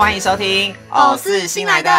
欢迎收听我是新来的，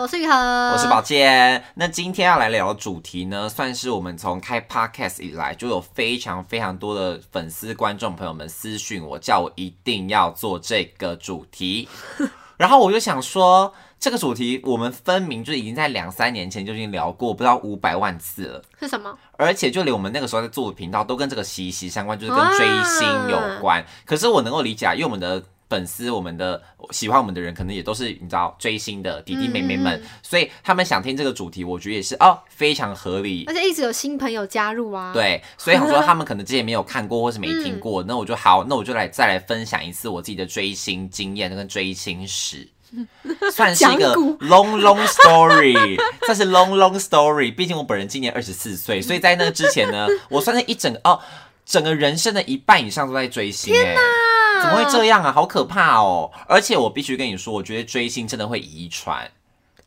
我是雨禾，我是宝健。那今天要来聊的主题呢，算是我们从开 podcast 以来就有非常非常多的粉丝观众朋友们私讯我，叫我一定要做这个主题。然后我就想说，这个主题我们分明就已经在两三年前就已经聊过，不知道五百万次了。是什么？而且就连我们那个时候在做的频道，都跟这个息息相关，就是跟追星有关。可是我能够理解，因为我们的。粉丝，我们的喜欢我们的人，可能也都是你知道追星的弟弟妹妹们，所以他们想听这个主题，我觉得也是哦，非常合理。而且一直有新朋友加入啊，对，所以我说他们可能之前没有看过或是没听过，那我就好，那我就来再来分享一次我自己的追星经验跟追星史，算是一个 long long story，算是 long long story。毕竟我本人今年二十四岁，所以在那之前呢，我算是一整哦，整个人生的一半以上都在追星。天哪！怎么会这样啊？好可怕哦！而且我必须跟你说，我觉得追星真的会遗传。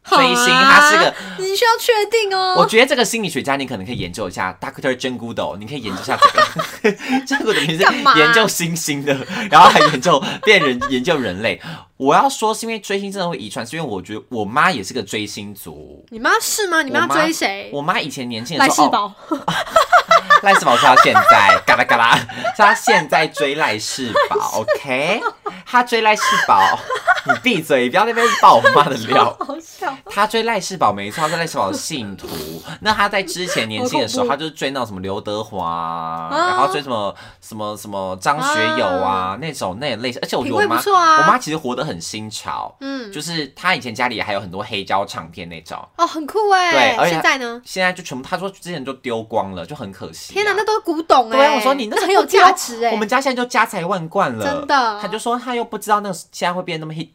追星它是个，你需要确定哦。我觉得这个心理学家，你可能可以研究一下，Doctor Jane Goodall，你可以研究一下这个。这个等于是研究星星的，然后还研究变人，研究人类。我要说是因为追星真的会遗传，是因为我觉得我妈也是个追星族。你妈是吗？你妈追谁？我妈以前年轻的时候，赖世宝。赖世宝是他现在，嘎啦嘎啦，是他现在追赖世宝，OK？他追赖世宝，你闭嘴，不要那边爆我妈的料。好笑。他追赖世宝没错，他是赖世宝的信徒。那他在之前年轻的时候，他就是追那种什么刘德华，然后追什么什么什么张学友啊那种那类型。而且我觉得我妈，我妈其实活得很新潮，嗯，就是他以前家里还有很多黑胶唱片那种。哦，很酷哎。对，而且现在呢？现在就全部，他说之前就丢光了，就很可惜。天哪，那都是古董哎！对，我说你那很有价值哎。我们家现在就家财万贯了，真的。他就说他又不知道那个现在会变那么 hit，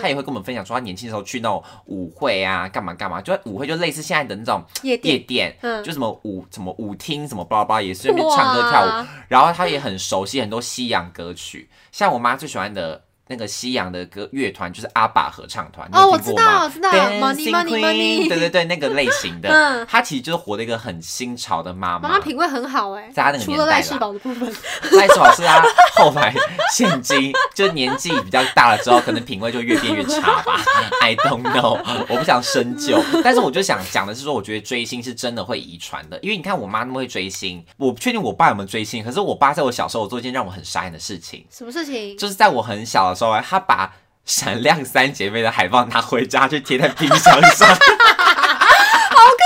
他也会跟我们分享说他年轻的时候去那种舞会啊，干嘛干嘛，就舞会就类似现在的那种夜店，嗯就什么舞什么舞厅什么巴拉巴拉，也顺便唱歌跳舞。然后他也很熟悉很多西洋歌曲，像我妈最喜欢的。那个西洋的歌乐团就是阿爸合唱团，哦，我知道，我知道，Money Money Money，对对对，那个类型的，嗯，他其实就是活了一个很新潮的妈妈，妈妈品味很好哎，在他那个年代赖世宝的部分，赖世宝是他后来现今就年纪比较大了之后，可能品味就越变越差吧，I don't know，我不想深究，但是我就想讲的是说，我觉得追星是真的会遗传的，因为你看我妈那么会追星，我不确定我爸有没有追星，可是我爸在我小时候做一件让我很傻眼的事情，什么事情？就是在我很小。时候，他把《闪亮三姐妹》的海报拿回家，去贴在冰箱上，好可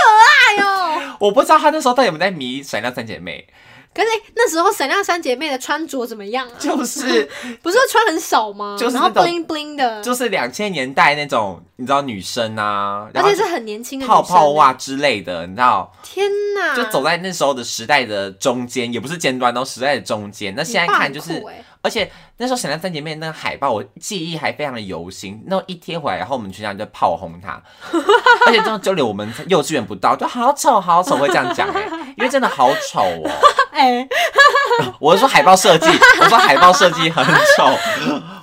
爱哦！我不知道他那时候到底有没有在迷《闪亮三姐妹》。可是那时候闪亮三姐妹的穿着怎么样啊？就是 不是穿很少吗？就是然后 bling bling 的，就是两千年代那种，你知道女生啊，而且是很年轻的泡泡袜之类的，你知道？天哪！就走在那时候的时代的中间，也不是尖端，都时代的中间。那现在看就是，而且那时候闪亮三姐妹那个海报，我记忆还非常的犹新。那一贴回来，然后我们全家就炮轰她，而且这种就连我们幼稚园不到，就好丑好丑，会这样讲哎，因为真的好丑哦。哎，我是说海报设计，我说海报设计很丑。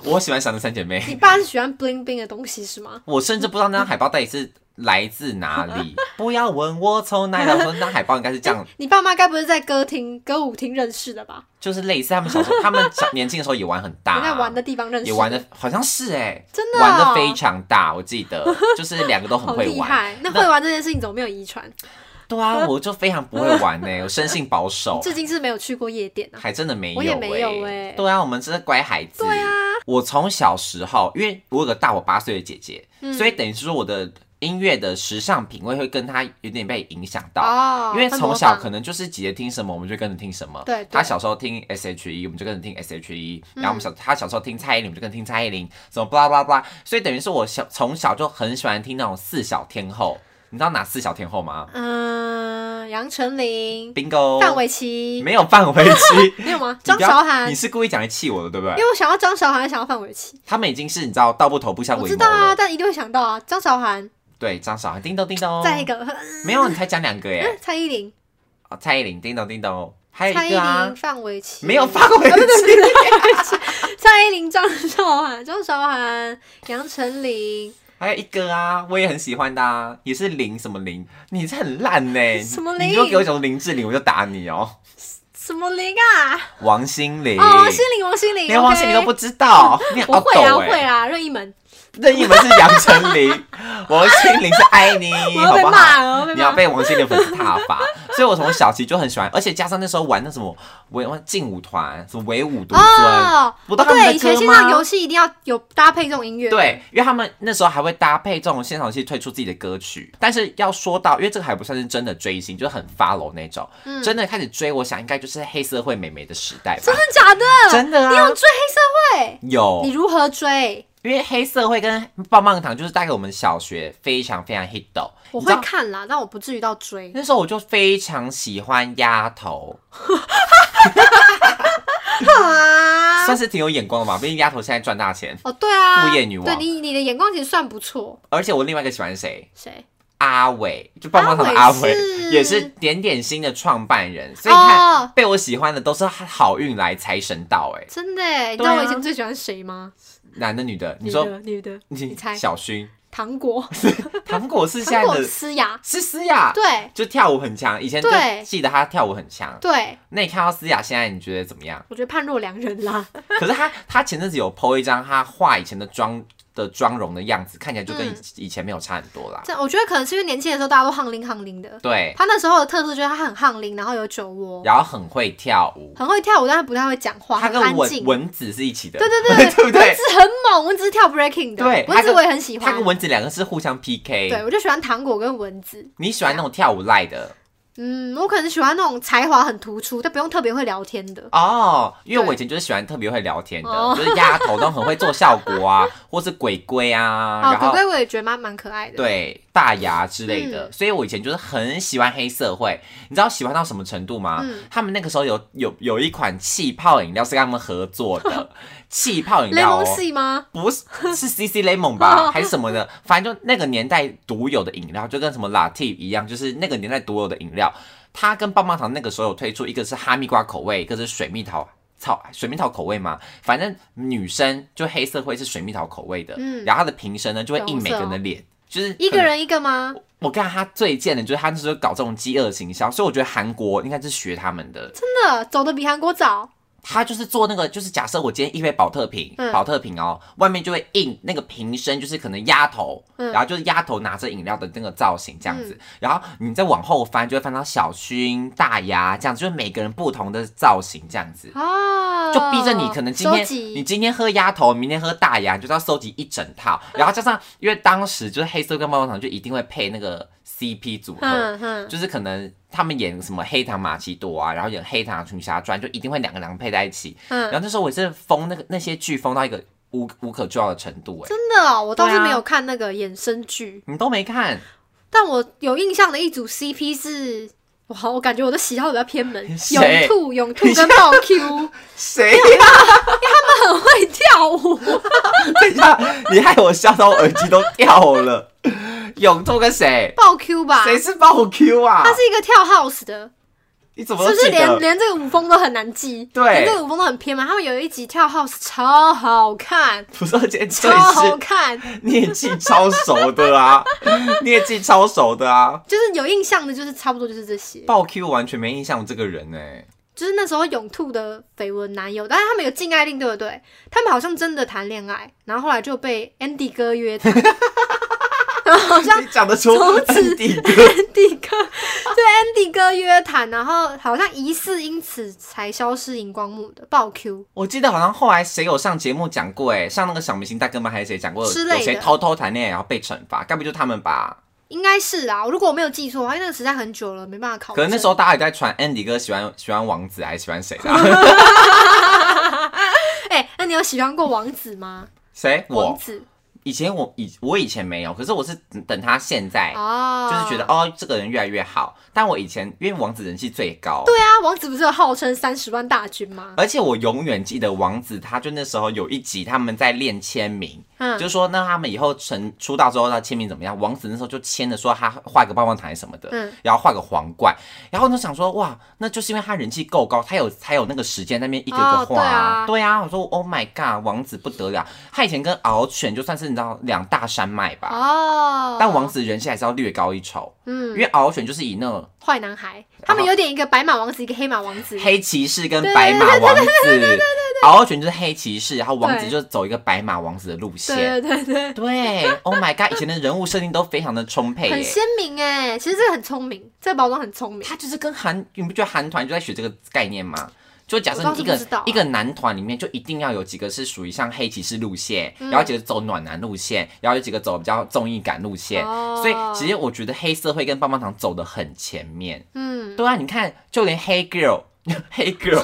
我喜欢闪的三姐妹。你爸是喜欢 bling bling 的东西是吗？我甚至不知道那张海报到底是来自哪里。不要问我从哪里来，说那张海报应该是这样。你爸妈该不是在歌厅、歌舞厅认识的吧？就是类似他们小时候，他们年轻的时候也玩很大，在玩的地方认识，也玩的好像是哎，真的玩的非常大。我记得就是两个都很会玩。那会玩这件事情怎么没有遗传？对啊，我就非常不会玩呢，我生性保守，至今是没有去过夜店，还真的没有，我也没有哎。对啊，我们真的乖孩子。对啊，我从小时候，因为我有个大我八岁的姐姐，所以等于是说我的音乐的时尚品味会跟他有点被影响到。哦，因为从小可能就是姐姐听什么，我们就跟着听什么。对，他小时候听 S H E，我们就跟着听 S H E。然后我们小他小时候听蔡依林，我们就跟着听蔡依林。什么巴拉巴拉巴拉，所以等于是我小从小就很喜欢听那种四小天后。你知道哪四小天后吗？嗯，杨丞琳，bingo，范玮琪，没有范玮琪，没有吗？张韶涵，你是故意讲来气我的，对不对？因为我想要张韶涵，想要范玮琪，他们已经是你知道道不投不相为谋知道啊，但一定会想到啊，张韶涵，对，张韶涵，叮咚叮咚，再一个，没有，你才讲两个耶，蔡依林，哦，蔡依林，叮咚叮咚，还有蔡依林，范玮琪，没有范玮琪，蔡依林，张韶涵，张韶涵，杨丞琳。还有一个啊，我也很喜欢的啊，也是林什么林，你是很烂呢。什么林？你就给我讲林志玲，我就打你哦。什么林啊？王心凌。哦，心凌，王心凌，连王心凌都不知道，你不会啊，会啊，任意门。任意门是杨丞琳，王心凌是爱你，好不好？你要被王心凌粉丝踏伐，所以我从小其实就很喜欢，而且加上那时候玩那什么维劲舞团，什么唯舞独尊，不对，以前线上游戏一定要有搭配这种音乐，对，因为他们那时候还会搭配这种现场游戏推出自己的歌曲。但是要说到，因为这个还不算是真的追星，就是很 follow 那种，真的开始追，我想应该就是黑社会美眉的时代吧？真的假的？真的啊！你有追黑社会？有。你如何追？因为黑社会跟棒棒糖就是带给我们小学非常非常 hit 的。我会看啦，但我不至于到追。那时候我就非常喜欢丫头，算是挺有眼光的嘛。毕竟丫头现在赚大钱哦，对啊，副业女王。对你，你的眼光其实算不错。而且我另外一个喜欢谁？谁？阿伟，就棒棒糖的阿伟，也是点点心的创办人。所以你看，被我喜欢的都是好运来，财神到。哎，真的？你知道我以前最喜欢谁吗？男的女的？你说女的，你猜？小薰。糖果，糖果是 现在的思雅，是思雅，对，就跳舞很强。以前就记得她跳舞很强。对，那你看到思雅现在，你觉得怎么样？我觉得判若两人啦。可是她，她前阵子有 PO 一张她画以前的妆。的妆容的样子看起来就跟以以前没有差很多啦。这我觉得可能是因为年轻的时候大家都夯拎夯拎的。对。他那时候的特色就是他很夯拎，然后有酒窝，然后很会跳舞，很会跳舞，但是不太会讲话。他跟文文子是一起的。对对对 对对。文子很猛，蚊子是跳 breaking 的。对。文子我也很喜欢。他跟蚊子两个是互相 PK。对，我就喜欢糖果跟蚊子。你喜欢那种跳舞赖的？嗯，我可能喜欢那种才华很突出，但不用特别会聊天的哦。因为我以前就是喜欢特别会聊天的，就是丫头都很会做效果啊，或是鬼鬼啊。哦，鬼鬼我也觉得蛮蛮可爱的。对，大牙之类的，所以我以前就是很喜欢黑社会。你知道喜欢到什么程度吗？他们那个时候有有有一款气泡饮料是跟他们合作的。气泡饮料哦，吗？不是，是 C C Lemon 吧，还是什么的？反正就那个年代独有的饮料，就跟什么 Latte 一样，就是那个年代独有的饮料。它跟棒棒糖那个时候有推出，一个是哈密瓜口味，一个是水蜜桃草水蜜桃口味嘛。反正女生就黑色会是水蜜桃口味的，嗯，然后它的瓶身呢就会印每个人的脸，就是一个人一个吗？我看他最贱的就是他那时候搞这种饥饿行销，所以我觉得韩国应该是学他们的，真的走的比韩国早。他就是做那个，就是假设我今天一杯保特瓶，宝特瓶哦，外面就会印那个瓶身，就是可能鸭头，然后就是鸭头拿着饮料的那个造型这样子，然后你再往后翻，就会翻到小薰、大牙这样子，就是每个人不同的造型这样子，哦，就逼着你可能今天你今天喝鸭头，明天喝大牙，你就是要收集一整套，然后加上因为当时就是黑色跟棒棒糖就一定会配那个 CP 组合，就是可能。他们演什么黑糖玛奇朵啊，然后演黑糖群侠传，就一定会两个两个配在一起。嗯，然后那时候我是疯那个那些剧疯到一个无无可救药的程度，哎，真的哦，我倒是没有看那个衍生剧，你都没看。但我有印象的一组 CP 是，哇，我感觉我的喜好比较偏门，永兔永兔跟爆 Q，谁呀？因为他们很会跳舞。等一下，你害我笑到我耳机都掉了。永兔跟谁？爆 Q 吧？谁是爆 Q 啊？他是一个跳 house 的。你怎么是不是连连这个舞风都很难记？对，连这个舞风都很偏嘛。他们有一集跳 house 超好看，不是姐超好看，你也记超熟的啊，你也记超熟的啊。就是有印象的，就是差不多就是这些。爆 Q 完全没印象这个人哎，就是那时候永兔的绯闻男友，但是他们有禁爱令，对不对？他们好像真的谈恋爱，然后后来就被 Andy 哥约谈。好像讲得出从此 Andy 哥，Andy 哥对 Andy 哥约谈，然后好像疑似因此才消失荧光幕的爆 Q。我记得好像后来谁有上节目讲过，哎，上那个小明星大哥们还是谁讲过，有谁偷偷谈恋爱然后被惩罚，该不就他们吧？应该是啊，如果我没有记错，因为那个时代很久了，没办法考。可能那时候大家也在传 Andy 哥喜欢喜欢王子还是喜欢谁的？哎，那你有喜欢过王子吗？谁？王子。以前我以我以前没有，可是我是等他现在，哦就是觉得哦，这个人越来越好。但我以前因为王子人气最高，对啊，王子不是号称三十万大军吗？而且我永远记得王子，他就那时候有一集他们在练签名，嗯，就说那他们以后成出道之后他签名怎么样？王子那时候就签的说他画个棒棒糖什么的，嗯，然后画个皇冠，然后就想说哇，那就是因为他人气够高，他有才有那个时间那边一个个画，啊，对啊，我说 Oh my God，王子不得了，他以前跟敖犬就算是道两大山脉吧，哦，但王子人气还是要略高一筹，嗯，因为敖犬就是以那。坏男孩，他们有点一个白马王子，一个黑马王子，黑骑士跟白马王子，对对对对对敖犬就是黑骑士，然后王子就走一个白马王子的路线。对对对对，Oh my god，以前的人物设定都非常的充沛，很鲜明哎。其实这个很聪明，这个包装很聪明。他就是跟韩，你不觉得韩团就在学这个概念吗？就假设一个一个男团里面就一定要有几个是属于像黑骑士路线，然后几个走暖男路线，然后有几个走比较综艺感路线。所以其实我觉得黑社会跟棒棒糖走的很前面。嗯，对啊，你看就连黑 girl。黑 girl，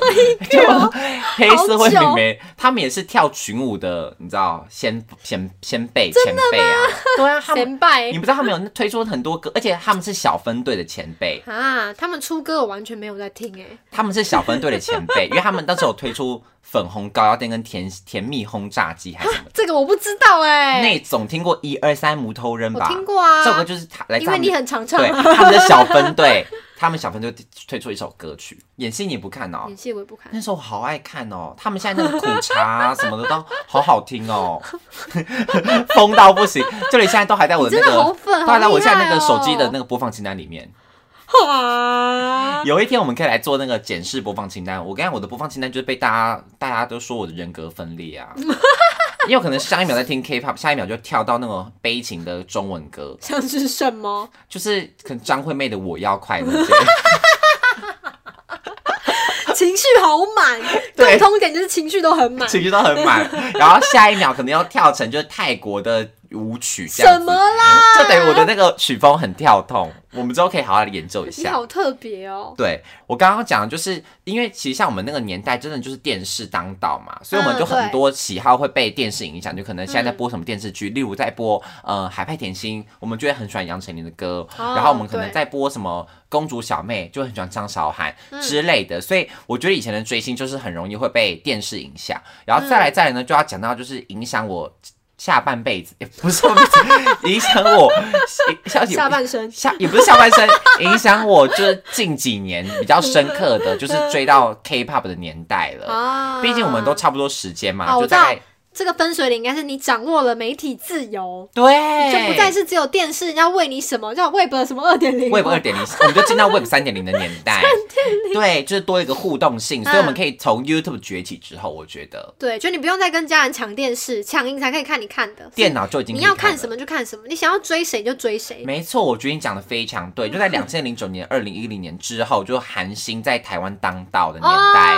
黑社会妹妹，他们也是跳群舞的，你知道，先先先辈前辈啊，对啊，前辈，你不知道他们有推出很多歌，而且他们是小分队的前辈。啊，他们出歌我完全没有在听哎，他们是小分队的前辈，因为他们当时有推出粉红高压电跟甜甜蜜轰炸机还是什么，这个我不知道哎，那总听过一二三木头人吧？听过啊，这首歌就是他来，因为你很常唱，对，他们的小分队。他们小分队推出一首歌曲，演戏你不看哦？演戏我也不看。那时候我好爱看哦，他们现在那个苦茶什么的都好好听哦，疯到不行，这里现在都还在我的那个，都还在我现在那个手机的那个播放清单里面。有一天我们可以来做那个检视播放清单。我刚才我的播放清单就是被大家大家都说我的人格分裂啊。因为可能上一秒在听 K-pop，下一秒就跳到那种悲情的中文歌，像是什么？就是可能张惠妹的《我要快乐》，情绪好满，共通点就是情绪都很满，情绪都很满。然后下一秒可能要跳成就是泰国的。舞曲什么啦？就等于我的那个曲风很跳动，我们之后可以好好的研究一下。你好特别哦！对我刚刚讲的就是，因为其实像我们那个年代，真的就是电视当道嘛，所以我们就很多喜好会被电视影响。就可能现在在播什么电视剧，例如在播呃海派甜心，我们就会很喜欢杨丞琳的歌。然后我们可能在播什么公主小妹，就很喜欢张韶涵之类的。所以我觉得以前的追星就是很容易会被电视影响。然后再来再来呢，就要讲到就是影响我。下半辈子也不是 影响我，下下半生下也不是下半生，影响我就是近几年比较深刻的就是追到 K-pop 的年代了。啊，毕竟我们都差不多时间嘛，就大概。这个分水岭应该是你掌握了媒体自由，对，就不再是只有电视要喂你什么叫 Web 什么二点零，Web 二点零，我们就进到 Web 三点零的年代，对，就是多一个互动性，所以我们可以从 YouTube 崛起之后，我觉得，对，就你不用再跟家人抢电视，抢赢才可以看你看的，电脑就已经你要看什么就看什么，你想要追谁就追谁，没错，我觉得你讲的非常对，就在两千零九年、二零一零年之后，就韩星在台湾当道的年代，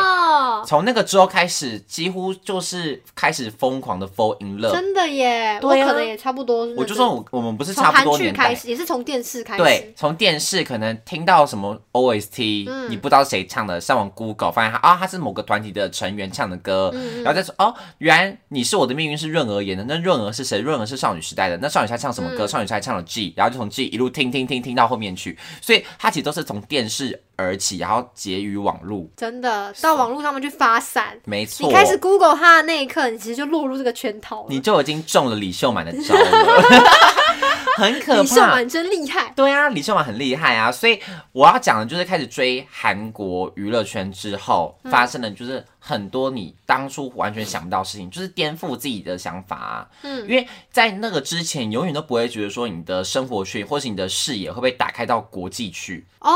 从那个之后开始，几乎就是开始疯狂的 fall in love 真的耶，我可能也差不多。我就说，我我们不是差不多年代，也是从电视开始。对，从电视可能听到什么 OST，你不知道谁唱的，上网 Google 发现他啊，他是某个团体的成员唱的歌，然后再说哦，原来你是我的命运是润儿演的，那润儿是谁？润儿是少女时代的，那少女时代唱什么歌？少女时代唱了 G，然后就从 G 一路听听听听到后面去，所以他其实都是从电视。而起，然后结于网络，真的到网络上面去发散，没错。你开始 Google 他的那一刻，你其实就落入这个圈套，你就已经中了李秀满的招了，很可怕。李秀满真厉害，对啊，李秀满很厉害啊。所以我要讲的就是开始追韩国娱乐圈之后发生的，就是。很多你当初完全想不到事情，就是颠覆自己的想法啊。嗯，因为在那个之前，永远都不会觉得说你的生活圈或是你的视野会被打开到国际去。哦，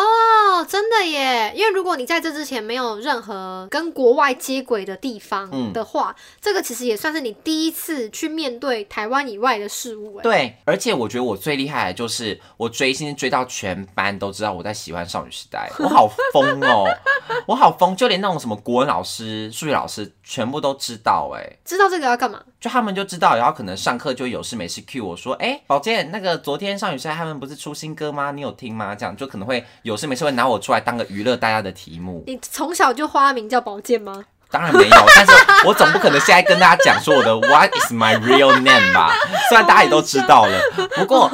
真的耶！因为如果你在这之前没有任何跟国外接轨的地方的话，这个其实也算是你第一次去面对台湾以外的事物。对，而且我觉得我最厉害的就是我追星追到全班都知道我在喜欢少女时代，我好疯哦，我好疯，就连那种什么国文老师。数学老师全部都知道，哎，知道这个要干嘛？就他们就知道，然后可能上课就有事没事 Q 我说，哎，宝健，那个昨天上女时代他们不是出新歌吗？你有听吗？这样就可能会有事没事会拿我出来当个娱乐大家的题目。你从小就花名叫宝健吗？当然没有，但是我总不可能现在跟大家讲说我的 What is my real name 吧？虽然大家也都知道了，不过，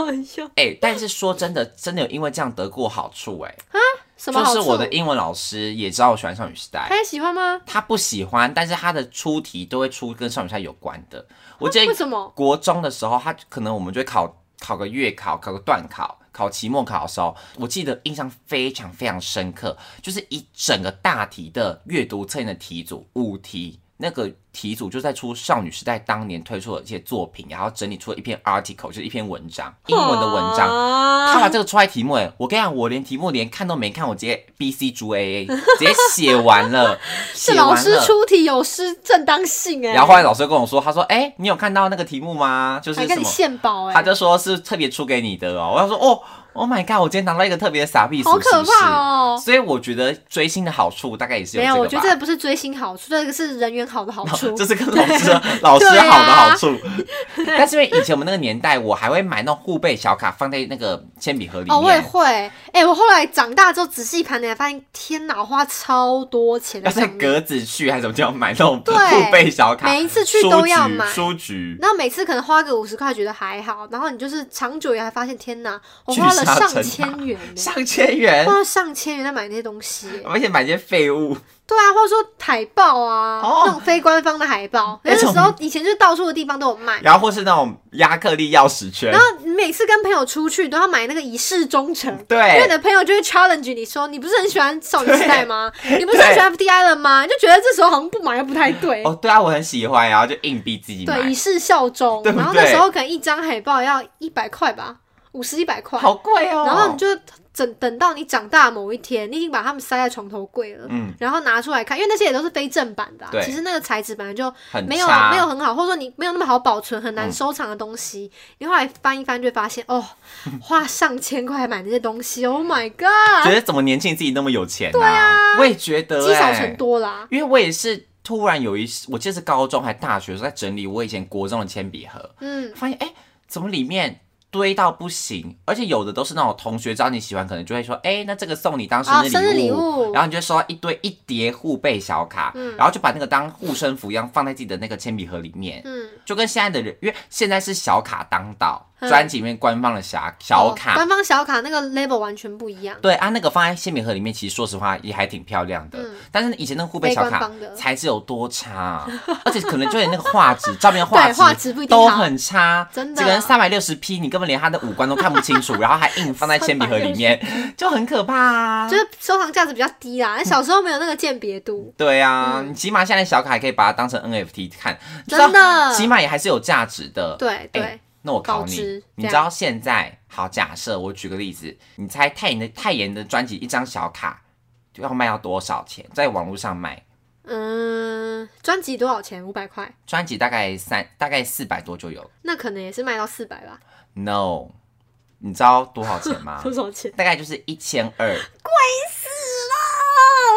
哎，但是说真的，真的有因为这样得过好处，哎。就是我的英文老师也知道我喜欢少女时代，他也喜欢吗？他不喜欢，但是他的出题都会出跟少女时代有关的。我记得为什么国中的时候，他可能我们就会考考个月考，考个段考，考期末考的时候，我记得印象非常非常深刻，就是一整个大题的阅读测验的题组五题那个题组就在出少女时代当年推出的一些作品，然后整理出了一篇 article，就是一篇文章，英文的文章。他把这个出来题目，哎，我跟你讲，我连题目连看都没看，我直接 B C 猪 A A，直接写完了。是老师出题有失正当性哎。然后后来老师跟我说，他说，哎，你有看到那个题目吗？就是什么献宝哎，他就说是特别出给你的哦。我要说哦。Oh my god！我今天拿到一个特别的傻逼，好可怕哦！所以我觉得追星的好处大概也是没有。我觉得这不是追星好处，这个是人缘好的好处，这是跟老师老师 好的好处。但是因为以前我们那个年代，我还会买那种护背小卡放在那个铅笔盒里面。哦，我也会。哎，我后来长大之后仔细盘点，发现天哪，花超多钱。要在格子去还是怎么叫买那种护背小卡？每一次去都要买书局。然后每次可能花个五十块觉得还好，然后你就是长久以来发现天哪，我花了上千元。上千元，花上千元在买那些东西，而且买些废物。对啊，或者说海报啊，那种非官方的海报，那时候以前就是到处的地方都有卖。然后或是那种亚克力钥匙圈。然后你每次跟朋友出去都要买那个以示忠诚，对，因为你的朋友就会 challenge 你说，你不是很喜欢少女时代吗？你不是很喜欢 F D I 了吗？就觉得这时候好像不买又不太对。哦，对啊，我很喜欢，然后就硬逼自己买，对，以示效忠。然后那时候可能一张海报要一百块吧，五十一百块，好贵哦。然后你就。等等到你长大某一天，你已经把它们塞在床头柜了，嗯，然后拿出来看，因为那些也都是非正版的，其实那个材质本来就没有没有很好，或者说你没有那么好保存，很难收藏的东西，你后来翻一翻就会发现，哦，花上千块买那些东西，Oh my god！觉得怎么年轻自己那么有钱？对啊，我也觉得积少成多啦。因为我也是突然有一，我记得是高中还大学的时候在整理我以前国中的铅笔盒，嗯，发现哎，怎么里面？堆到不行，而且有的都是那种同学知道你喜欢，可能就会说，哎，那这个送你当生日礼物，然后你就收到一堆一叠护背小卡，然后就把那个当护身符一样放在自己的那个铅笔盒里面，嗯，就跟现在的人，因为现在是小卡当道。专辑里面官方的小小卡，官方小卡那个 label 完全不一样。对啊，那个放在铅笔盒里面，其实说实话也还挺漂亮的。但是以前那个护背小卡材质有多差，而且可能就连那个画质，照片画质 都很差，真的。这个三百六十 P，你根本连他的五官都看不清楚，然后还硬放在 铅笔盒里面，就很可怕啊。就是收藏价值比较低啦，小时候没有那个鉴别度。对啊，你起码现在小卡还可以把它当成 NFT 看，真的，起码也还是有价值的。对对。那我考你，你知道现在好？假设我举个例子，你猜泰妍的泰妍的专辑一张小卡就要卖到多少钱？在网络上卖？嗯，专辑多少钱？五百块。专辑大概三，大概四百多就有。那可能也是卖到四百吧。No，你知道多少钱吗？多少钱？大概就是一千二。贵死了！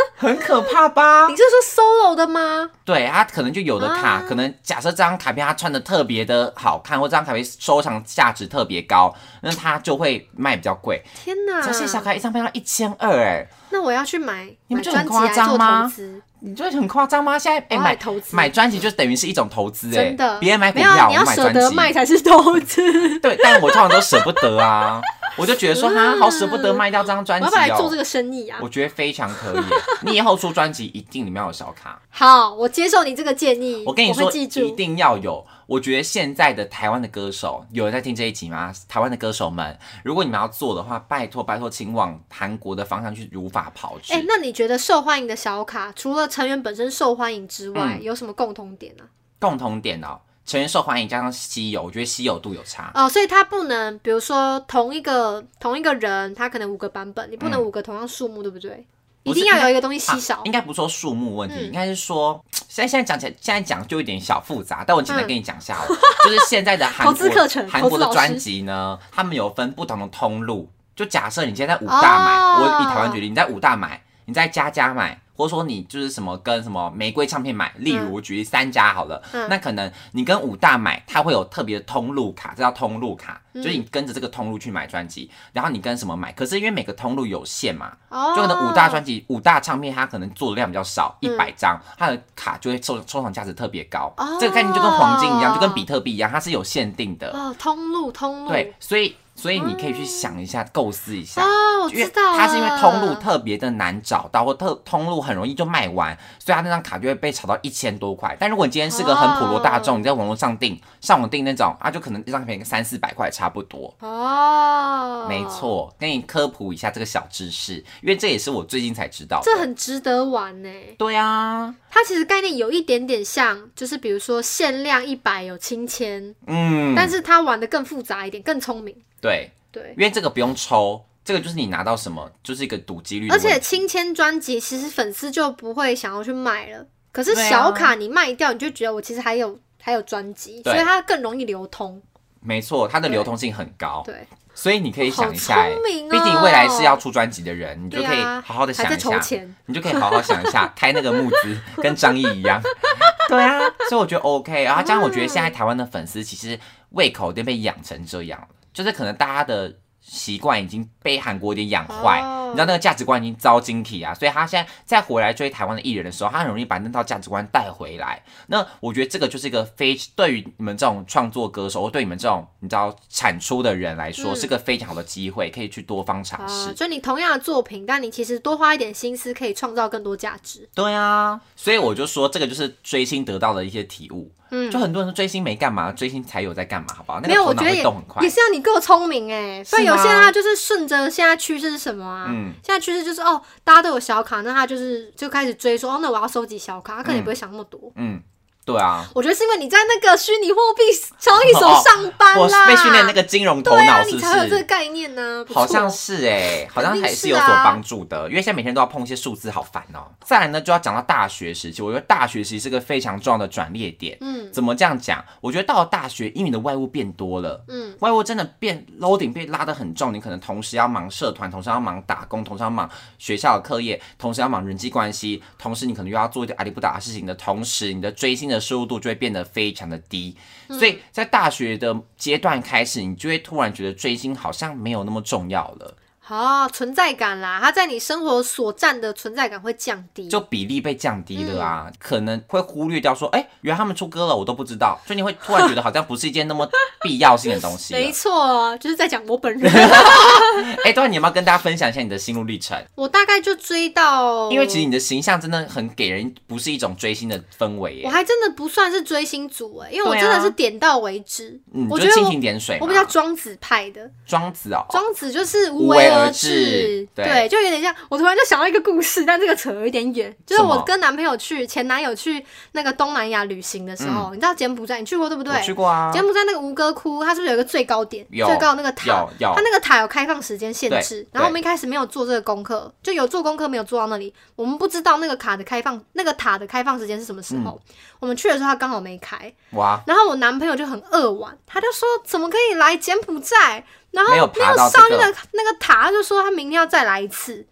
很可怕吧？你是说 solo 的吗？对他可能就有的卡，可能假设这张卡片他穿的特别的好看，或这张卡片收藏价值特别高，那他就会卖比较贵。天哪！这些小卡一张票要一千二哎，那我要去买，你们就很夸张吗？你觉得很夸张吗？现在哎买投资买专辑就等于是一种投资哎，真的，别人买股票，我买专辑卖才是投资。对，但我通常都舍不得啊。我就觉得说哈，好舍不得卖掉这张专辑哦。我要来做这个生意啊！我觉得非常可以。你以后出专辑一定里面有小卡。好，我接受你这个建议。我跟你说，一定要有。我觉得现在的台湾的歌手，有人在听这一集吗？台湾的歌手们，如果你们要做的话，拜托拜托，请往韩国的方向去如法炮制。哎，那你觉得受欢迎的小卡，除了成员本身受欢迎之外，有什么共同点呢？共同点哦。成员受欢迎加上稀有，我觉得稀有度有差哦，所以它不能，比如说同一个同一个人，他可能五个版本，你不能五个同样数目，对不对？一定要有一个东西稀少。应该不说数目问题，应该是说现在现在讲起来，现在讲就有点小复杂，但我简单跟你讲一下，就是现在的韩国韩国的专辑呢，他们有分不同的通路。就假设你现在五大买，我以台湾举例，你在五大买，你在家家买。或者说你就是什么跟什么玫瑰唱片买，例如我举例三家好了，那可能你跟五大买，它会有特别的通路卡，这叫通路卡，就是你跟着这个通路去买专辑，然后你跟什么买，可是因为每个通路有限嘛，就可能五大专辑、五大唱片它可能做的量比较少，一百张，它的卡就会收收藏价值特别高，这个概念就跟黄金一样，就跟比特币一样，它是有限定的。哦，通路通路。对，所以。所以你可以去想一下，构思一下哦，我知道，它是因为通路特别的难找到，或特通路很容易就卖完，所以它那张卡就会被炒到一千多块。但如果你今天是个很普罗大众，你在网络上订，上网订那种，啊，就可能一张卡片三四百块差不多。哦，没错，给你科普一下这个小知识，因为这也是我最近才知道，这很值得玩呢。对啊，它其实概念有一点点像，就是比如说限量一百有亲签，嗯，但是它玩的更复杂一点，更聪明。对对，因为这个不用抽，这个就是你拿到什么就是一个赌几率。而且亲签专辑其实粉丝就不会想要去买了，可是小卡你卖掉，你就觉得我其实还有还有专辑，所以它更容易流通。没错，它的流通性很高。对，所以你可以想一下，毕竟未来是要出专辑的人，你就可以好好的想一下，你就可以好好想一下 开那个募资，跟张译一样。对啊，所以我觉得 OK。然后加上我觉得现在台湾的粉丝其实胃口都被养成这样了。就是可能大家的习惯已经被韩国有点养坏，你知道那个价值观已经遭晶体啊，所以他现在再回来追台湾的艺人的时候，他很容易把那套价值观带回来。那我觉得这个就是一个非对于你们这种创作歌手，或对你们这种你知道产出的人来说，是个非常好的机会，可以去多方尝试。就你同样的作品，但你其实多花一点心思，可以创造更多价值。对啊，所以我就说这个就是追星得到的一些体悟。嗯，就很多人说追星没干嘛，追星才有在干嘛，好不好？那没有，我觉得也也是要你够聪明哎。所以有些人他就是顺着现在趋势是什么啊？嗯，现在趋势就是哦，大家都有小卡，那他就是就开始追说哦，那我要收集小卡，他可能也不会想那么多。嗯。对啊，我觉得是因为你在那个虚拟货币交易所上班啦，被训练那个金融头脑，你才有这个概念呢。好像是 哎，好像还是有所帮助的，因为现在每天都要碰一些数字，好烦哦。再来呢，就要讲到大学时期，我觉得大学时期是个非常重要的转捩点。嗯，怎么这样讲？我觉得到了大学，因为你的外物变多了，嗯，外物真的变 loading 被拉得很重，你可能同时要忙社团，同时要忙打工，同时要忙学校的课业，同时要忙人际关系，同时你可能又要做一点阿里不达的事情的同时，你的追星的收入度就会变得。非常的低，所以在大学的阶段开始，你就会突然觉得追星好像没有那么重要了。哦，存在感啦，它在你生活所占的存在感会降低，就比例被降低了啊，可能会忽略掉说，哎，原来他们出歌了，我都不知道，所以你会突然觉得好像不是一件那么必要性的东西。没错，就是在讲我本人。哎，对，你要不要跟大家分享一下你的心路历程？我大概就追到，因为其实你的形象真的很给人不是一种追星的氛围。我还真的不算是追星族哎，因为我真的是点到为止。嗯，我觉得蜻蜓点水，我比较庄子派的。庄子哦，庄子就是无为。而治，对，就有点像。我突然就想到一个故事，但这个扯有一点远。就是我跟男朋友去，前男友去那个东南亚旅行的时候，你知道柬埔寨，你去过对不对？去过啊。柬埔寨那个吴哥窟，它是不是有一个最高点？最高那个塔，它那个塔有开放时间限制。然后我们一开始没有做这个功课，就有做功课没有做到那里，我们不知道那个卡的开放，那个塔的开放时间是什么时候。我们去的时候，它刚好没开。哇！然后我男朋友就很扼腕，他就说：“怎么可以来柬埔寨？”然后没有上去的那个塔，就说他明天要再来一次。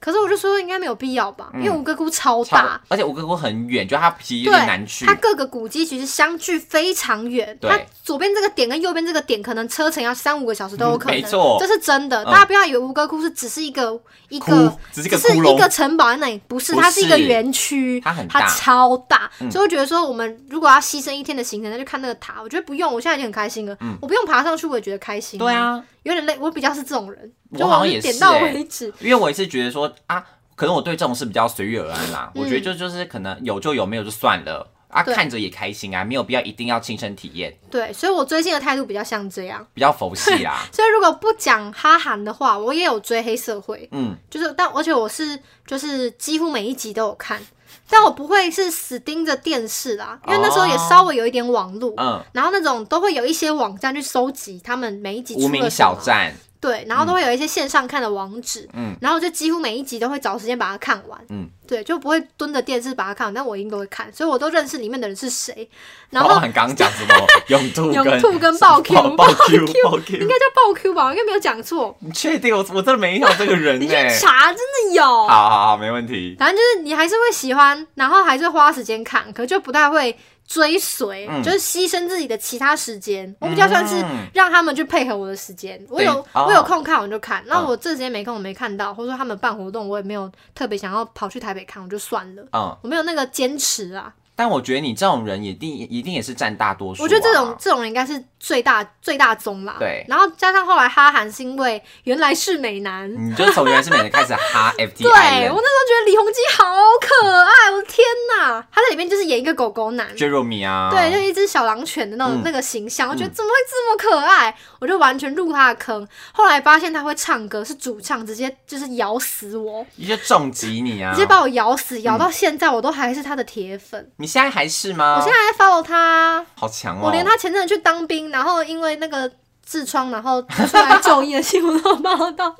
可是我就说应该没有必要吧，因为吴哥窟超大，而且吴哥窟很远，就它其实有点难去。它各个古迹其实相距非常远，它左边这个点跟右边这个点可能车程要三五个小时都有可能。没错，这是真的。大家不要以为吴哥窟是只是一个一个只是一个城堡在那里，不是，它是一个园区，它很它超大。所以我觉得说，我们如果要牺牲一天的行程，那就看那个塔。我觉得不用，我现在已经很开心了。我不用爬上去，我也觉得开心。对啊，有点累，我比较是这种人，我好像也是点到为止。因为我也是觉得说啊。可能我对这种事比较随遇而安啦，我觉得就就是可能有就有，没有就算了啊，看着也开心啊，没有必要一定要亲身体验。对，所以我追星的态度比较像这样，比较佛系啊。所以如果不讲哈韩的话，我也有追黑社会，嗯，就是但而且我是就是几乎每一集都有看，但我不会是死盯着电视啦，因为那时候也稍微有一点网路，嗯，然后那种都会有一些网站去收集他们每一集无名小站。对，然后都会有一些线上看的网址，嗯，然后就几乎每一集都会找时间把它看完，嗯，对，就不会蹲着电视把它看完，但我一定都会看，所以我都认识里面的人是谁。然后刚刚讲什么？永兔、永兔跟爆 Q、爆 Q、爆 Q，应该叫爆 Q 吧？应该没有讲错。你确定？我我真的没有这个人你去，查真的有。好好好，没问题。反正就是你还是会喜欢，然后还是花时间看，可就不太会。追随就是牺牲自己的其他时间，我比较算是让他们去配合我的时间。我有我有空看我就看，那我这时间没空我没看到，或者说他们办活动我也没有特别想要跑去台北看，我就算了。嗯，我没有那个坚持啊。但我觉得你这种人也定一定也是占大多数。我觉得这种这种人应该是最大最大宗啦。对。然后加上后来哈韩是因为原来是美男，你就从原来是美男开始哈 FT。对我那时候觉得李弘基好可爱，我的天哪！他在里面就是演一个狗狗男，Jeremy 啊，对，就一只小狼犬的那种那个形象，我觉得怎么会这么可爱？我就完全入他的坑。后来发现他会唱歌，是主唱，直接就是咬死我，直接重击你啊！直接把我咬死，咬到现在我都还是他的铁粉。你现在还是吗？我现在还 follow 他，好强哦！我连他前阵子去当兵，然后因为那个。痔疮，然后出来就医的新闻都报道。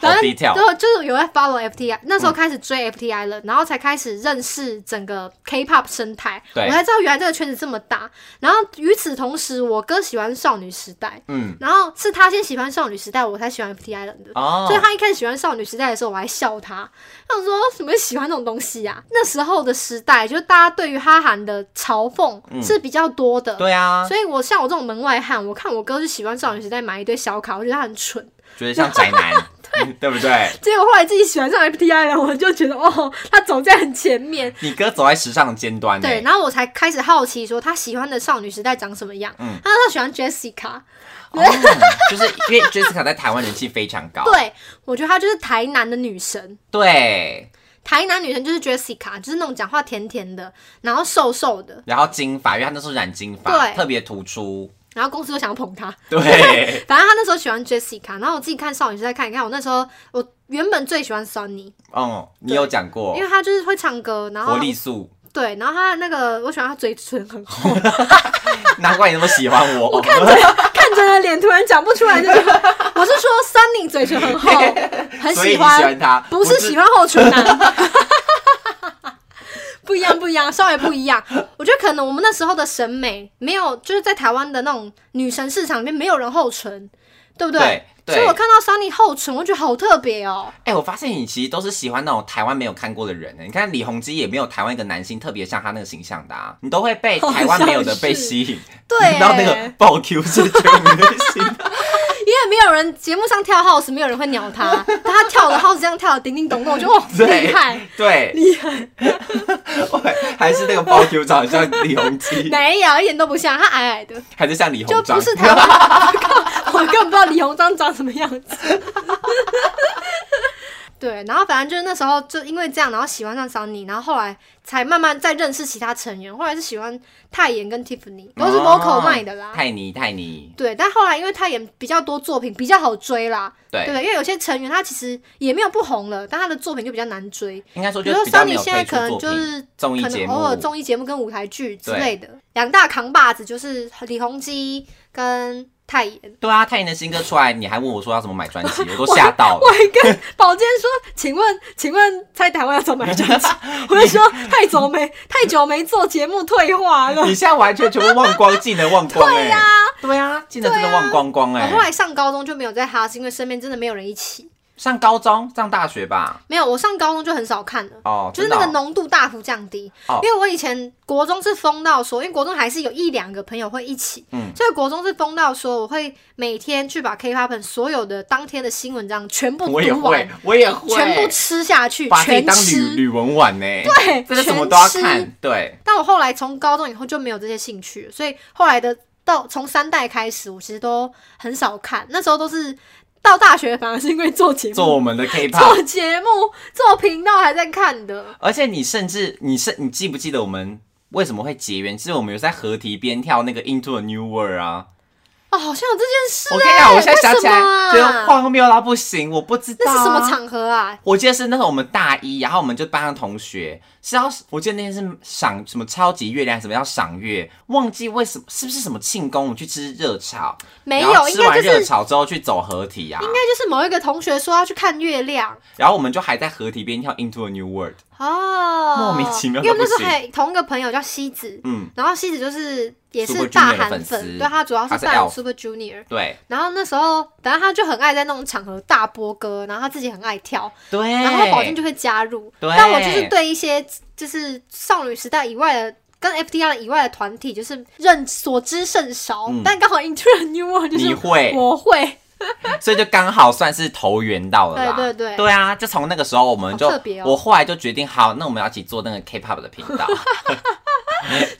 反正最后就是有在 follow FTI，那时候开始追 FTI 了，然后才开始认识整个 K-pop 生态，我才知道原来这个圈子这么大。然后与此同时，我哥喜欢少女时代，嗯，然后是他先喜欢少女时代，我才喜欢 FTI 的。哦，所以他一开始喜欢少女时代的时候，我还笑他，他说什么喜欢那种东西啊？那时候的时代，就大家对于哈韩的嘲讽是比较多的，对啊。所以我像我这种门外汉，我看我哥是喜欢少女时代，买一堆小卡，我觉得他很蠢。觉得像宅男，对对不对？结果后来自己喜欢上 FTI 了，我就觉得哦，他走在很前面。你哥走在时尚的尖端，对。然后我才开始好奇，说他喜欢的少女时代长什么样？嗯，他说他喜欢 Jessica，就是因为 Jessica 在台湾人气非常高。对，我觉得她就是台南的女神。对，台南女神就是 Jessica，就是那种讲话甜甜的，然后瘦瘦的，然后金发，因为她那时候染金发，对，特别突出。然后公司都想要捧他，对，反正他那时候喜欢 Jessica，然后我自己看少女时代看一看，我那时候我原本最喜欢 Sunny，哦，你有讲过，因为他就是会唱歌，然后活力素，对，然后他那个我喜欢他嘴唇很厚，难怪你那么喜欢我，我看着看着脸突然讲不出来，就是我是说 Sunny 嘴唇很厚，很喜欢他，不是喜欢厚唇男。不一样，不一样，稍微不一样。我觉得可能我们那时候的审美没有，就是在台湾的那种女神市场里面，没有人厚唇，对不对？对。所以我看到 Sunny 厚唇，我觉得好特别哦。哎，我发现你其实都是喜欢那种台湾没有看过的人呢。你看李弘基也没有台湾一个男星特别像他那个形象的啊，你都会被台湾没有的被吸引。对。然后那个爆 Q 是全明星。因为没有人节目上跳 house，没有人会鸟他。他跳的 house 这样跳的叮叮咚咚，我觉得哇厉害，对，厉害。还是那个包 Q 长得像李弘基？没有，一点都不像，他矮矮的。还是像李鸿章？就不是他。我根本不知道李鸿章长什么样子。对，然后反正就是那时候就因为这样，然后喜欢上 Sunny，然后后来才慢慢再认识其他成员。后来是喜欢泰妍跟 Tiffany，都是 vocal 卖的啦。泰尼，泰尼。对，但后来因为泰妍比较多作品，比较好追啦。对，对，因为有些成员他其实也没有不红了，但他的作品就比较难追。应该说，比如说 Sunny 现在可能就是综艺节目，偶尔综艺节目跟舞台剧之类的。两大扛把子就是李弘基跟。泰妍，对啊，泰妍的新歌出来，你还问我说要怎么买专辑，我都吓到了。我还跟宝健说，请问，请问在台湾要怎么买专辑？我就说太久没太久没做节目，退化了。你现在完全全部忘光，技能忘光。对呀，对呀，技能真的忘光光哎。我后来上高中就没有在哈，是因为身边真的没有人一起。上高中、上大学吧，没有，我上高中就很少看了，哦，就是那个浓度大幅降低。哦，因为我以前国中是疯到说，因为国中还是有一两个朋友会一起，嗯，所以国中是疯到说，我会每天去把 K-pop 所有的当天的新闻这样全部读完，我也会，全部吃下去，全当吕吕文婉呢，对，这什么都要看，对。但我后来从高中以后就没有这些兴趣，所以后来的到从三代开始，我其实都很少看，那时候都是。到大学反而是因为做节目，做我们的 K-pop，做节目做频道还在看的。而且你甚至你是你记不记得我们为什么会结缘？是我们有在合体边跳那个 Into a New World 啊。哦，好像有这件事。我跟你讲，我现在想起来，就荒谬到不行，我不知道。那是什么场合啊？我记得是那时候我们大一，然后我们就班上同学是要，我记得那天是赏什么超级月亮，什么要赏月，忘记为什么是不是什么庆功，我们去吃热炒，没有，吃完热炒之后去走合体啊。应该就是某一个同学说要去看月亮，然后我们就还在合体边跳 Into a New World。哦，莫名其妙，因为那时候还同一个朋友叫西子，嗯，然后西子就是也是大韩粉，对他主要是扮 Super Junior，对，然后那时候，反正他就很爱在那种场合大播歌，然后他自己很爱跳，对，然后宝剑就会加入，但我就是对一些就是少女时代以外的跟 FTR 以外的团体就是认所知甚少，但刚好 Into a New World 就是你会，我会。所以就刚好算是投缘到了啦。对对对，对啊，就从那个时候我们就，我后来就决定，好，那我们要一起做那个 K-pop 的频道。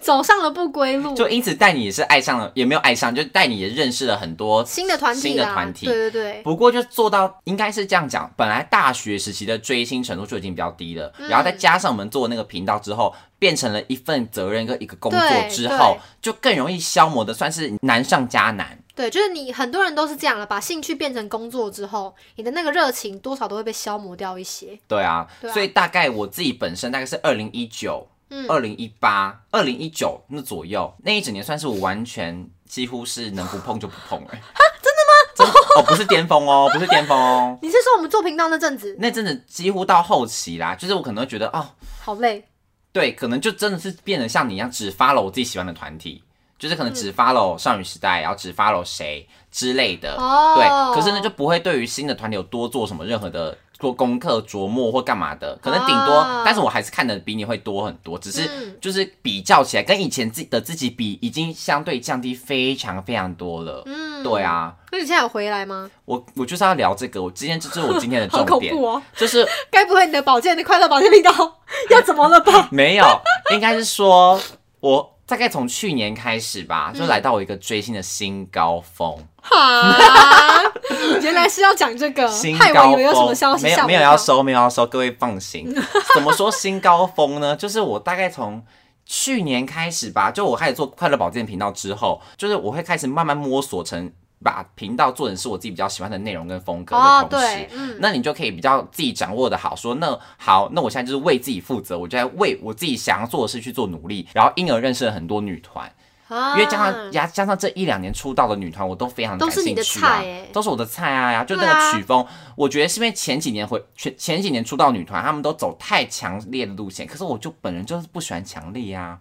走上了不归路，就因此带你也是爱上了，也没有爱上，就带你也认识了很多新的团体，新的团体，对对对。不过就做到应该是这样讲，本来大学时期的追星程度就已经比较低了，然后再加上我们做那个频道之后，变成了一份责任跟一个工作之后，就更容易消磨的，算是难上加难。对，就是你很多人都是这样了，把兴趣变成工作之后，你的那个热情多少都会被消磨掉一些。对啊，所以大概我自己本身大概是二零一九。二零一八、二零一九那左右，那一整年算是我完全几乎是能不碰就不碰哎。哈，真的吗？哦，不是巅峰哦，不是巅峰哦。你是说我们做频道那阵子？那阵子几乎到后期啦，就是我可能会觉得哦，好累。对，可能就真的是变得像你一样，只发了我自己喜欢的团体，就是可能只发了少女时代，然后只发了谁之类的。哦。对，可是呢就不会对于新的团体有多做什么任何的。做功课琢磨或干嘛的，可能顶多，但是我还是看的比你会多很多，只是就是比较起来，跟以前自己的自己比，已经相对降低非常非常多了。嗯，对啊。那你现在有回来吗？我我就是要聊这个，我今天这是我今天的重点，哦，就是该不会你的保健的快乐保健频道 要怎么了吧？没有，应该是说我。大概从去年开始吧，就来到我一个追星的新高峰。哈，原来是要讲这个。新高峰有什么消息？没有没有要收，没有要收，各位放心。怎么说新高峰呢？就是我大概从去年开始吧，就我开始做快乐保健频道之后，就是我会开始慢慢摸索成。把频道做成是我自己比较喜欢的内容跟风格的同时，那你就可以比较自己掌握的好。说那好，那我现在就是为自己负责，我就在为我自己想要做的事去做努力，然后因而认识了很多女团。因为加上加加上这一两年出道的女团，我都非常感兴趣啊，都是我的菜啊呀！就那个曲风，我觉得是因为前几年回前前几年出道女团，他们都走太强烈的路线，可是我就本人就是不喜欢强烈呀。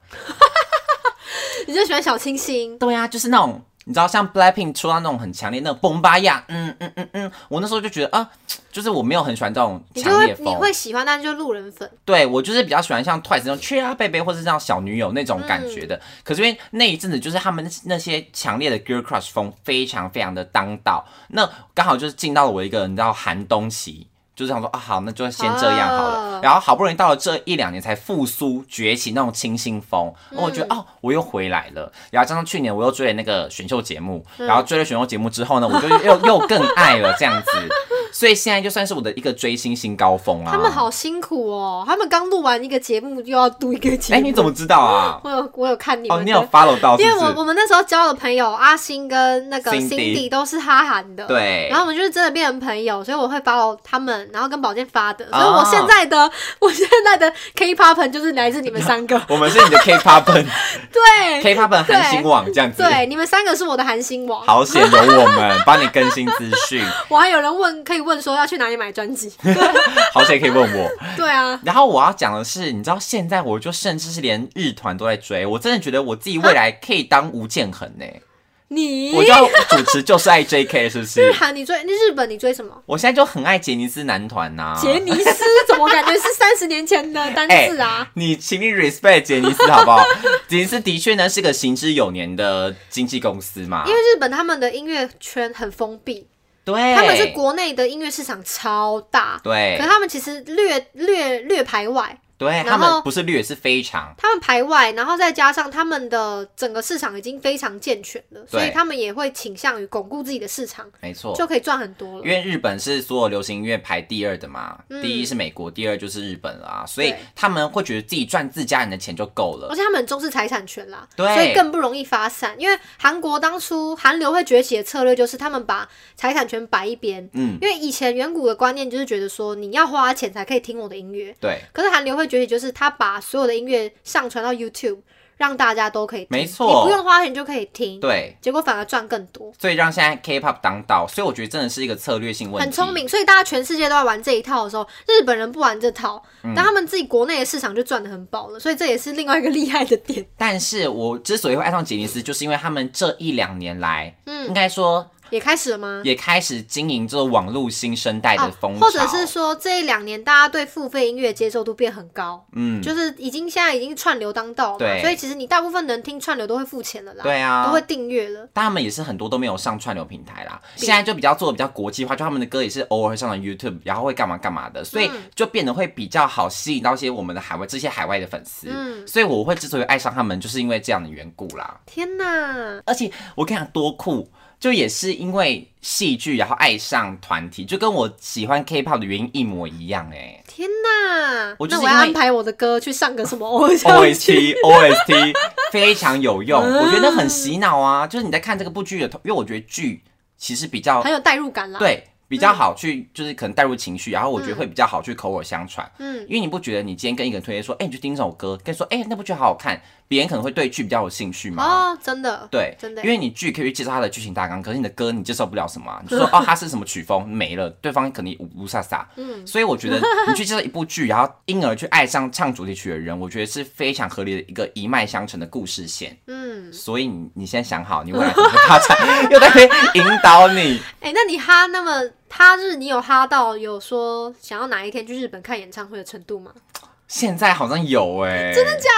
你就喜欢小清新？对呀，就是那种。你知道像 Blackpink 出到那种很强烈那种崩巴呀，嗯嗯嗯嗯，我那时候就觉得啊，就是我没有很喜欢这种强烈风。你会喜欢，但是就路人粉。对我就是比较喜欢像 Twice 那种 Cheer Up Baby 或是这样小女友那种感觉的。可是因为那一阵子就是他们那些强烈的 Girl Crush 风非常非常的当道，那刚好就是进到了我一个你知道寒冬期。就是想说啊，好，那就先这样好了。然后好不容易到了这一两年才复苏崛起那种清新风，我觉得哦，我又回来了。然后加上去年我又追了那个选秀节目，然后追了选秀节目之后呢，我就又又更爱了这样子。所以现在就算是我的一个追星新高峰啊！他们好辛苦哦，他们刚录完一个节目又要录一个节目。哎，你怎么知道啊？我有我有看你们，哦，你有 follow 到？因为我我们那时候交的朋友阿星跟那个 Cindy 都是哈韩的，对。然后我们就是真的变成朋友，所以我会 follow 他们，然后跟宝剑发的。所以我现在的 我现在的 K-pop 就是来自你们三个。我们是你的 K-pop，对，K-pop 韩星网这样子。对，你们三个是我的韩星网。好险有我们帮你更新资讯。我还有人问，可以问说要去哪里。买专辑，好险可以问我？对啊，然后我要讲的是，你知道现在我就甚至是连日团都在追，我真的觉得我自己未来可以当吴建衡呢。你我要主持就是爱 JK 是不是？日韩你追，那日本你追什么？我现在就很爱杰尼斯男团呐。杰尼斯怎么感觉是三十年前的单字啊？你请你 respect 杰尼斯好不好？杰尼斯的确呢是个行之有年的经纪公司嘛。因为日本他们的音乐圈很封闭。对，他们是国内的音乐市场超大，对，可他们其实略略略排外。对他们不是略是非常，他们排外，然后再加上他们的整个市场已经非常健全了，所以他们也会倾向于巩固自己的市场，没错，就可以赚很多了。因为日本是所有流行音乐排第二的嘛，第一是美国，第二就是日本了，所以他们会觉得自己赚自家人的钱就够了，而且他们很重视财产权啦，对，所以更不容易发散。因为韩国当初韩流会崛起的策略就是他们把财产权摆一边，嗯，因为以前远古的观念就是觉得说你要花钱才可以听我的音乐，对，可是韩流会崛起就是他把把所有的音乐上传到 YouTube，让大家都可以听，没错，你不用花钱就可以听，对，结果反而赚更多，所以让现在 K-pop 当道，所以我觉得真的是一个策略性问题，很聪明。所以大家全世界都在玩这一套的时候，日本人不玩这套，但他们自己国内的市场就赚的很饱了，所以这也是另外一个厉害的点。但是我之所以会爱上杰尼斯，就是因为他们这一两年来，嗯，应该说。也开始了吗？也开始经营这个网络新生代的风潮，或者是说这一两年大家对付费音乐接受度变很高，嗯，就是已经现在已经串流当道了，所以其实你大部分能听串流都会付钱了啦，对啊，都会订阅了。但他们也是很多都没有上串流平台啦，现在就比较做的比较国际化，就他们的歌也是偶尔会上到 YouTube，然后会干嘛干嘛的，所以就变得会比较好吸引到一些我们的海外这些海外的粉丝，嗯，所以我会之所以爱上他们，就是因为这样的缘故啦。天哪！而且我跟你讲多酷。就也是因为戏剧，然后爱上团体，就跟我喜欢 K-pop 的原因一模一样哎！天哪！我就是安排我的歌去上个什么 OST，OST 非常有用，我觉得很洗脑啊！就是你在看这个部剧的，因为我觉得剧其实比较很有代入感啦。对。比较好去，就是可能带入情绪，然后我觉得会比较好去口耳相传。嗯，因为你不觉得你今天跟一个人推荐说，哎，你去听这首歌，跟说，哎，那部剧好好看，别人可能会对剧比较有兴趣吗？哦，真的，对，真的，因为你剧可以介绍它的剧情大纲，可是你的歌你接受不了什么，你就说 哦，它是什么曲风没了，对方肯定无无飒飒。嗯，所以我觉得你去介绍一部剧，然后因而去爱上唱主题曲的人，我觉得是非常合理的一个一脉相承的故事线。嗯，所以你你先想好，你未来怎么发展，又在引导你。哎，那你哈那么。他日，你有哈到有说想要哪一天去日本看演唱会的程度吗？现在好像有哎，真的假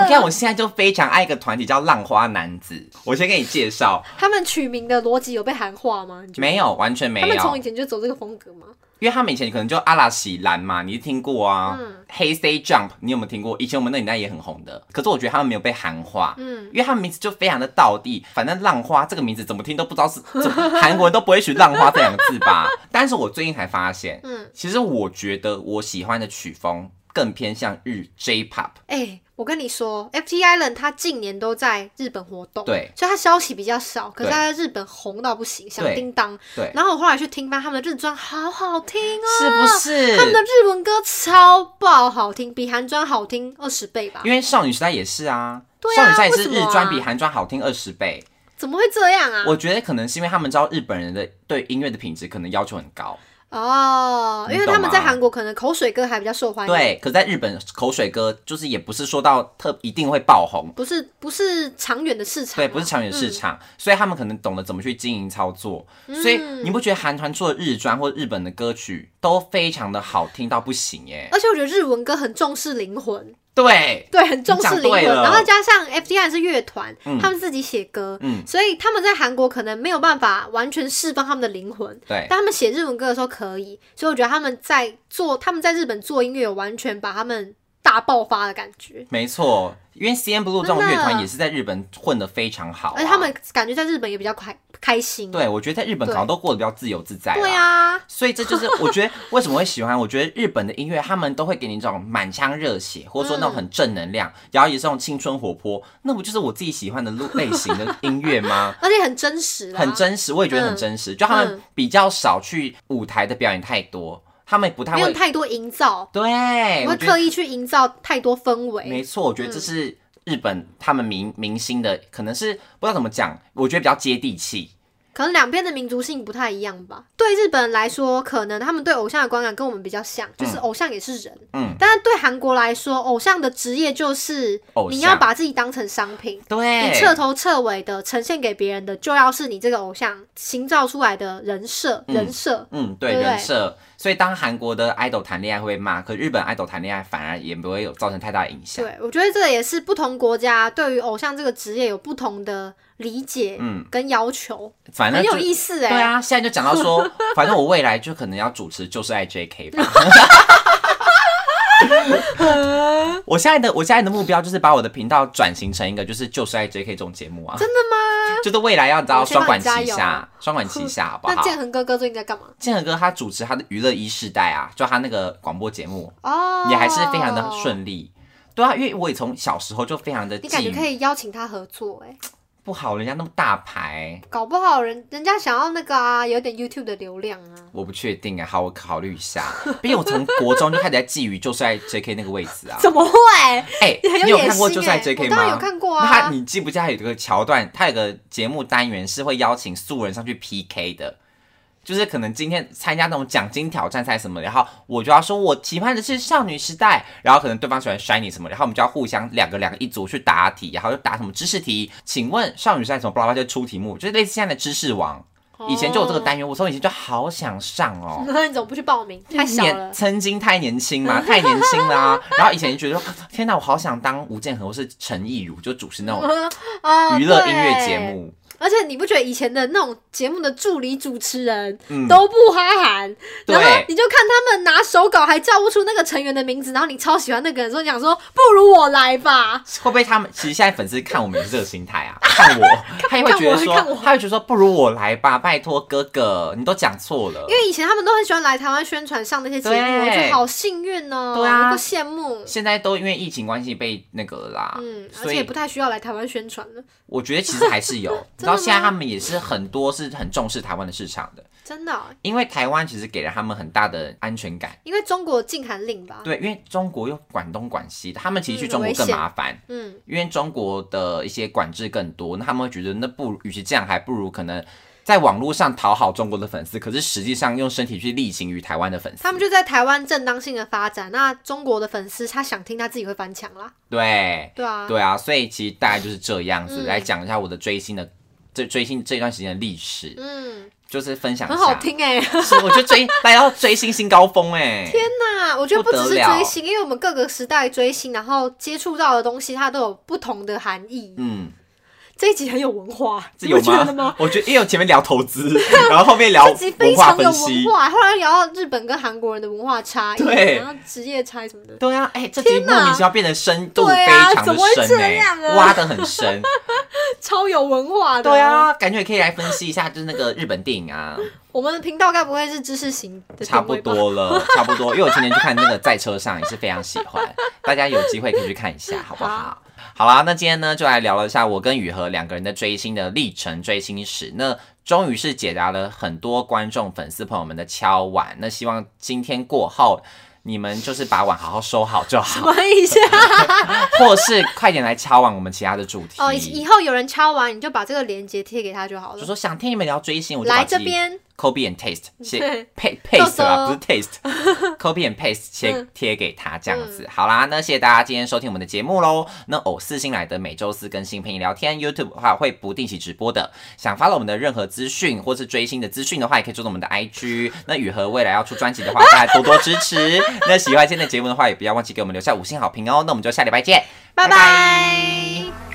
的？你看我现在就非常爱一个团体叫浪花男子，我先给你介绍。他们取名的逻辑有被韩化吗？没有，完全没有。他们从以前就走这个风格吗？因为他们以前可能就阿拉喜兰嘛，你听过啊？嗯。Hey Say Jump，你有没有听过？以前我们那年代也很红的。可是我觉得他们没有被韩化，嗯，因为他们名字就非常的道地。反正浪花这个名字怎么听都不知道是 韩国人都不会取浪花这两个字吧？但是我最近才发现，嗯，其实我觉得我喜欢的曲风。更偏向日 J-pop。哎，我跟你说，FT Island 他近年都在日本活动，对，所以他消息比较少，可是他在日本红到不行，响叮当。对，然后我后来去听吧，他们的日专好好听哦，是不是？他们的日文歌超爆好听，比韩专好听二十倍吧？因为少女时代也是啊，少女时代也是日专比韩专好听二十倍，怎么会这样啊？我觉得可能是因为他们知道日本人的对音乐的品质可能要求很高。哦，因为他们在韩国可能口水歌还比较受欢迎。对，可在日本口水歌就是也不是说到特一定会爆红，不是不是长远的市场。对，不是长远市场，所以他们可能懂得怎么去经营操作。所以你不觉得韩团做的日专或日本的歌曲都非常的好听到不行耶？而且我觉得日文歌很重视灵魂。对对，很重视灵魂，然后加上 F T I 是乐团，他们自己写歌，所以他们在韩国可能没有办法完全释放他们的灵魂。对，但他们写日文歌的时候可以，所以我觉得他们在做，他们在日本做音乐，有完全把他们。大爆发的感觉，没错，因为 C N Blue 这种乐团也是在日本混的非常好，而且他们感觉在日本也比较开开心。对，我觉得在日本可能都过得比较自由自在。对啊，所以这就是 我觉得为什么会喜欢。我觉得日本的音乐，他们都会给你这种满腔热血，或者说那种很正能量，然后也是那种青春活泼，那不就是我自己喜欢的路类型的 音乐吗？而且很真实，很真实，我也觉得很真实。就他们比较少去舞台的表演太多。他们不太会用太多营造，对，会刻意去营造太多氛围。没错，我觉得这是日本他们明明星的，可能是不知道怎么讲，我觉得比较接地气。可能两边的民族性不太一样吧。对日本人来说，可能他们对偶像的观感跟我们比较像，就是偶像也是人。嗯。但是对韩国来说，偶像的职业就是你要把自己当成商品，对，你彻头彻尾的呈现给别人的，就要是你这个偶像营造出来的人设，人设。嗯，对，人设。所以当韩国的 idol 谈恋爱会被骂，可日本 idol 谈恋爱反而也不会有造成太大影响。对，我觉得这个也是不同国家对于偶像这个职业有不同的。理解，嗯，跟要求，反正很有意思哎。对啊，现在就讲到说，反正我未来就可能要主持，就是爱 JK 吧。我现在的我现在的目标就是把我的频道转型成一个就是就是爱 JK 这种节目啊。真的吗？就是未来要知道双管齐下，双管齐 下，好不好？那建恒哥哥最近在干嘛？建恒哥他主持他的娱乐一世代啊，就他那个广播节目哦，也还是非常的顺利。对啊，因为我也从小时候就非常的，你感觉可以邀请他合作哎。不好，人家那么大牌，搞不好人人家想要那个啊，有点 YouTube 的流量啊。我不确定啊，好，我考虑一下。毕竟我从国中就开始在觊觎，就是在 JK 那个位置啊。怎么会？哎，你有看过就是在 JK 吗？当然有看过啊。他，你记不记得有个桥段？他有个节目单元是会邀请素人上去 PK 的。就是可能今天参加那种奖金挑战赛什么，然后我就要说我期盼的是少女时代，然后可能对方喜欢 shiny 什么，然后我们就要互相两个两个一组去答题，然后就答什么知识题，请问少女时代什么巴拉巴拉就出题目，就是类似现在的知识王。以前就有这个单元，我从以前就好想上哦。那你怎么不去报名？太小了，曾经太年轻嘛，太年轻啦。然后以前就觉得，天哪，我好想当吴建和或是陈意如，就主持那种 娱乐音乐节目。而且你不觉得以前的那种节目的助理主持人都不哈韩，然后你就看他们拿手稿还叫不出那个成员的名字，然后你超喜欢那个人，说讲说不如我来吧？会不会他们其实现在粉丝看我们也是这个心态啊？看我，他也会觉得说，他会觉得说不如我来吧，拜托哥哥，你都讲错了。因为以前他们都很喜欢来台湾宣传上那些节目，我觉得好幸运哦，对啊，羡慕。现在都因为疫情关系被那个啦，嗯，而且也不太需要来台湾宣传了。我觉得其实还是有。到现在，他们也是很多是很重视台湾的市场的，真的。因为台湾其实给了他们很大的安全感。因为中国禁韩令吧？对，因为中国又管东管西，他们其实去中国更麻烦。嗯，因为中国的一些管制更多，那他们会觉得那不，与其这样，还不如可能。在网络上讨好中国的粉丝，可是实际上用身体去力行于台湾的粉丝。他们就在台湾正当性的发展，那中国的粉丝他想听，他自己会翻墙啦。对，对啊，对啊，所以其实大概就是这样子来讲一下我的追星的这追星这段时间的历史。嗯，就是分享很好听哎，是我觉得追 大家要追星新高峰哎。天哪，我觉得不只是追星，因为我们各个时代追星，然后接触到的东西，它都有不同的含义。嗯。这一集很有文化，有吗？我觉得因为前面聊投资，然后后面聊文化分析，后来聊到日本跟韩国人的文化差异，对然后职业差什么的。对啊，哎，这集莫名其妙变得深度非常的深哎，挖的很深，超有文化的。对啊，感觉也可以来分析一下，就是那个日本电影啊。我们的频道该不会是知识型的？差不多了，差不多。因为我今天去看那个在车上也是非常喜欢，大家有机会可以去看一下，好不好？好啦，那今天呢就来聊了一下我跟雨禾两个人的追星的历程、追星史。那终于是解答了很多观众、粉丝朋友们的敲碗。那希望今天过后。你们就是把碗好好收好就好。什么意思？或是快点来敲完我们其他的主题。哦，以后有人敲完，你就把这个链接贴给他就好了。就说想听你们聊追星，我就来这边。Copy and taste，写 paste 啊，不是 taste。Copy and paste，先贴给他这样子。好啦，那谢谢大家今天收听我们的节目喽。那偶四新来的每周四更新陪你聊天，YouTube 的话会不定期直播的。想发了我们的任何资讯或是追星的资讯的话，也可以追踪我们的 IG。那雨禾未来要出专辑的话，大家多多支持。那喜欢今天的节目的话，也不要忘记给我们留下五星好评哦。那我们就下礼拜见，拜拜。